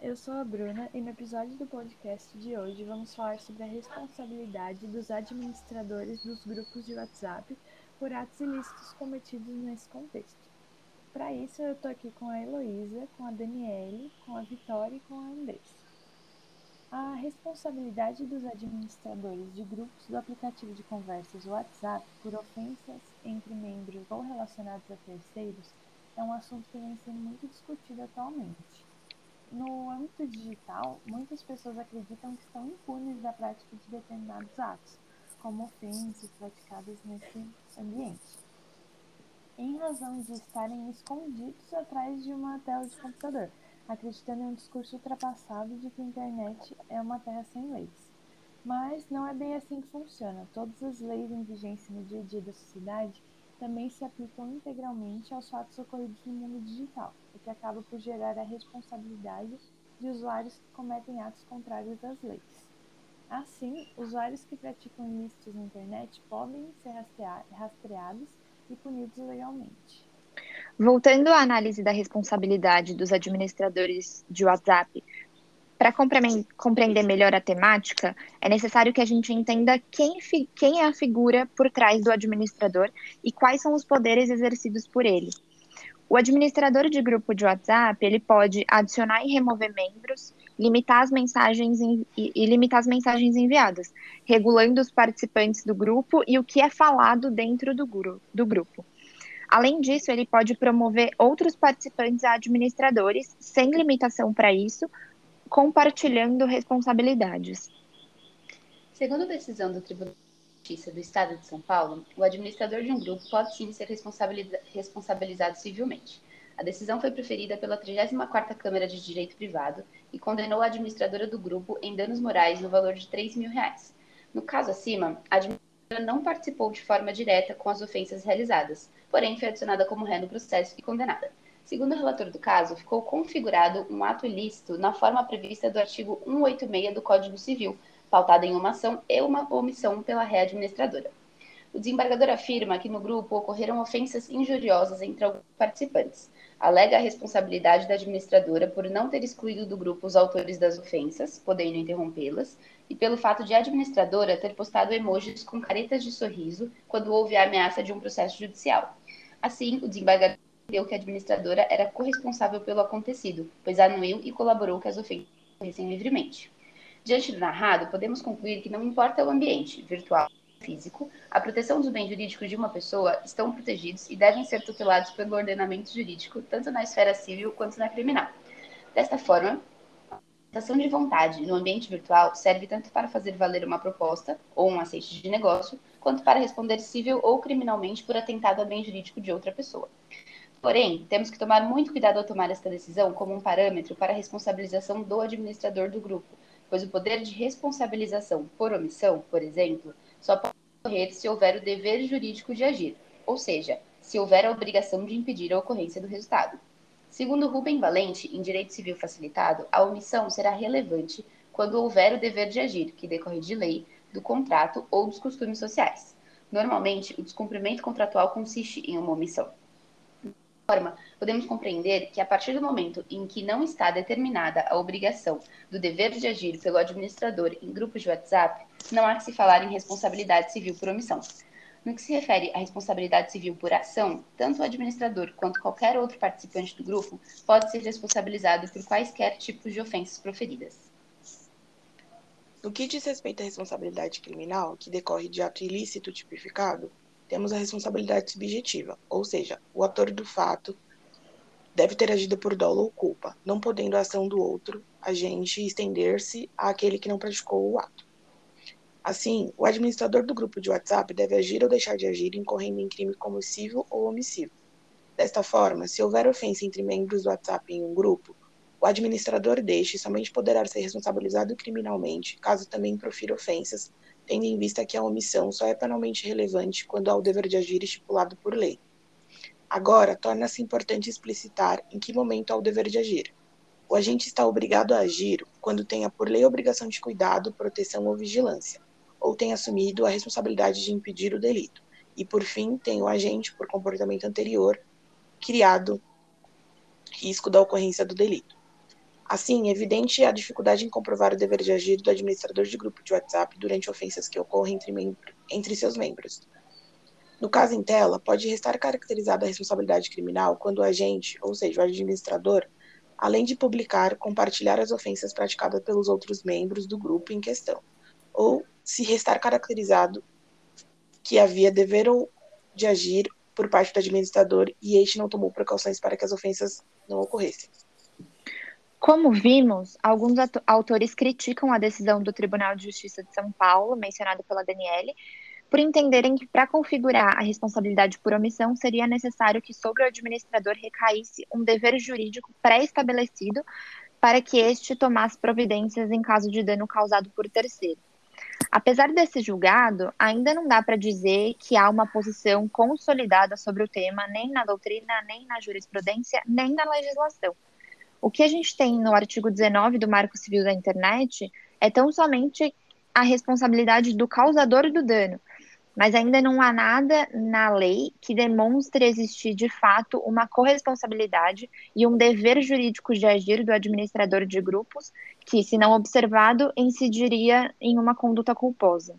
eu sou a Bruna e no episódio do podcast de hoje vamos falar sobre a responsabilidade dos administradores dos grupos de WhatsApp por atos ilícitos cometidos nesse contexto. Para isso, eu estou aqui com a Heloísa, com a Daniele, com a Vitória e com a Andressa. A responsabilidade dos administradores de grupos do aplicativo de conversas WhatsApp por ofensas entre membros ou relacionados a terceiros é um assunto que vem sendo muito discutido atualmente. No âmbito digital, muitas pessoas acreditam que estão impunes da prática de determinados atos, como ofensas praticadas nesse ambiente, em razão de estarem escondidos atrás de uma tela de computador, acreditando em um discurso ultrapassado de que a internet é uma terra sem leis. Mas não é bem assim que funciona. Todas as leis em vigência no dia a dia da sociedade também se aplicam integralmente aos fatos ocorridos no mundo digital, o que acaba por gerar a responsabilidade de usuários que cometem atos contrários às leis. Assim, usuários que praticam ilícitos na internet podem ser rastreados e punidos legalmente. Voltando à análise da responsabilidade dos administradores de WhatsApp para compreender melhor a temática, é necessário que a gente entenda quem, quem é a figura por trás do administrador e quais são os poderes exercidos por ele. O administrador de grupo de WhatsApp, ele pode adicionar e remover membros, limitar as mensagens e, limitar as mensagens enviadas, regulando os participantes do grupo e o que é falado dentro do, do grupo. Além disso, ele pode promover outros participantes a administradores, sem limitação para isso, compartilhando responsabilidades. Segundo a decisão do Tribunal de Justiça do Estado de São Paulo, o administrador de um grupo pode sim ser responsabilizado civilmente. A decisão foi preferida pela 34ª Câmara de Direito Privado e condenou a administradora do grupo em danos morais no valor de 3 mil reais. No caso acima, a administradora não participou de forma direta com as ofensas realizadas, porém foi adicionada como ré no processo e condenada. Segundo o relator do caso, ficou configurado um ato ilícito na forma prevista do artigo 186 do Código Civil, pautada em uma ação e uma omissão pela ré administradora. O desembargador afirma que no grupo ocorreram ofensas injuriosas entre alguns participantes. Alega a responsabilidade da administradora por não ter excluído do grupo os autores das ofensas, podendo interrompê-las, e pelo fato de a administradora ter postado emojis com caretas de sorriso quando houve a ameaça de um processo judicial. Assim, o desembargador entendeu que a administradora era corresponsável pelo acontecido, pois anuiu e colaborou que as ofensas ocorressem livremente. Diante do narrado, podemos concluir que não importa o ambiente, virtual ou físico, a proteção dos bens jurídicos de uma pessoa estão protegidos e devem ser tutelados pelo ordenamento jurídico, tanto na esfera civil quanto na criminal. Desta forma, a ação de vontade no ambiente virtual serve tanto para fazer valer uma proposta ou um aceite de negócio, quanto para responder civil ou criminalmente por atentado ao bem jurídico de outra pessoa. Porém, temos que tomar muito cuidado ao tomar esta decisão como um parâmetro para a responsabilização do administrador do grupo, pois o poder de responsabilização por omissão, por exemplo, só pode ocorrer se houver o dever jurídico de agir, ou seja, se houver a obrigação de impedir a ocorrência do resultado. Segundo Rubem Valente, em Direito Civil Facilitado, a omissão será relevante quando houver o dever de agir, que decorre de lei, do contrato ou dos costumes sociais. Normalmente, o descumprimento contratual consiste em uma omissão forma, podemos compreender que a partir do momento em que não está determinada a obrigação do dever de agir pelo administrador em grupos de WhatsApp, não há que se falar em responsabilidade civil por omissão. No que se refere à responsabilidade civil por ação, tanto o administrador quanto qualquer outro participante do grupo pode ser responsabilizado por quaisquer tipos de ofensas proferidas. No que diz respeito à responsabilidade criminal, que decorre de ato ilícito tipificado, temos a responsabilidade subjetiva, ou seja, o autor do fato deve ter agido por dolo ou culpa, não podendo a ação do outro agente estender-se àquele que não praticou o ato. Assim, o administrador do grupo de WhatsApp deve agir ou deixar de agir incorrendo em crime comissivo ou omissivo. Desta forma, se houver ofensa entre membros do WhatsApp em um grupo, o administrador deste somente poderá ser responsabilizado criminalmente caso também profira ofensas tendo em vista que a omissão só é penalmente relevante quando há o dever de agir estipulado por lei. Agora, torna-se importante explicitar em que momento há o dever de agir. O agente está obrigado a agir quando tenha por lei obrigação de cuidado, proteção ou vigilância, ou tenha assumido a responsabilidade de impedir o delito, e por fim tem o agente, por comportamento anterior, criado risco da ocorrência do delito. Assim, é evidente a dificuldade em comprovar o dever de agir do administrador de grupo de WhatsApp durante ofensas que ocorrem entre, entre seus membros. No caso em tela, pode restar caracterizada a responsabilidade criminal quando o agente, ou seja, o administrador, além de publicar, compartilhar as ofensas praticadas pelos outros membros do grupo em questão, ou se restar caracterizado que havia dever de agir por parte do administrador e este não tomou precauções para que as ofensas não ocorressem. Como vimos, alguns autores criticam a decisão do Tribunal de Justiça de São Paulo, mencionada pela Daniele, por entenderem que para configurar a responsabilidade por omissão seria necessário que sobre o administrador recaísse um dever jurídico pré-estabelecido para que este tomasse providências em caso de dano causado por terceiro. Apesar desse julgado, ainda não dá para dizer que há uma posição consolidada sobre o tema, nem na doutrina, nem na jurisprudência, nem na legislação. O que a gente tem no artigo 19 do Marco Civil da Internet é tão somente a responsabilidade do causador do dano, mas ainda não há nada na lei que demonstre existir de fato uma corresponsabilidade e um dever jurídico de agir do administrador de grupos que, se não observado, incidiria em uma conduta culposa.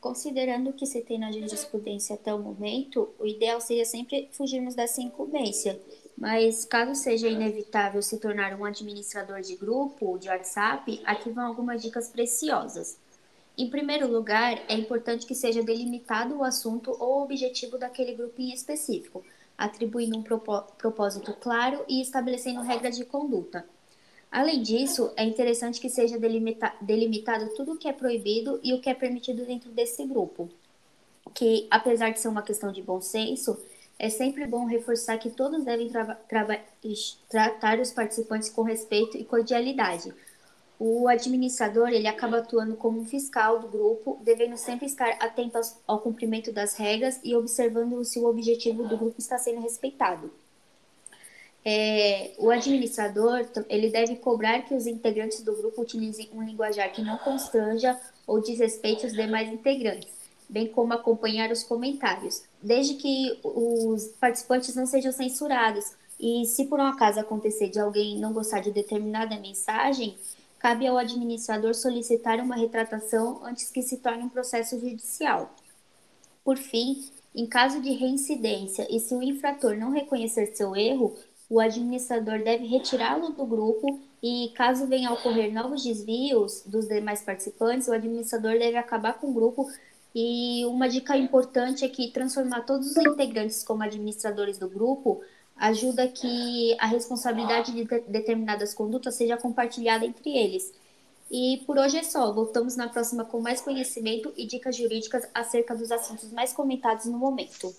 Considerando o que se tem na jurisprudência até o momento, o ideal seria sempre fugirmos dessa incumbência. Mas caso seja inevitável se tornar um administrador de grupo de WhatsApp, aqui vão algumas dicas preciosas. Em primeiro lugar, é importante que seja delimitado o assunto ou objetivo daquele grupo em específico, atribuindo um propósito claro e estabelecendo regras de conduta. Além disso, é interessante que seja delimita delimitado tudo o que é proibido e o que é permitido dentro desse grupo. Que, apesar de ser uma questão de bom senso, é sempre bom reforçar que todos devem tra tratar os participantes com respeito e cordialidade o administrador ele acaba atuando como um fiscal do grupo, devendo sempre estar atento ao cumprimento das regras e observando se o objetivo do grupo está sendo respeitado. É, o administrador ele deve cobrar que os integrantes do grupo utilizem um linguajar que não constranja ou desrespeite os demais integrantes, bem como acompanhar os comentários, desde que os participantes não sejam censurados. E se por um acaso acontecer de alguém não gostar de determinada mensagem, cabe ao administrador solicitar uma retratação antes que se torne um processo judicial. Por fim, em caso de reincidência e se o infrator não reconhecer seu erro, o administrador deve retirá-lo do grupo e, caso venha a ocorrer novos desvios dos demais participantes, o administrador deve acabar com o grupo. E uma dica importante é que transformar todos os integrantes como administradores do grupo ajuda que a responsabilidade de determinadas condutas seja compartilhada entre eles. E por hoje é só. Voltamos na próxima com mais conhecimento e dicas jurídicas acerca dos assuntos mais comentados no momento.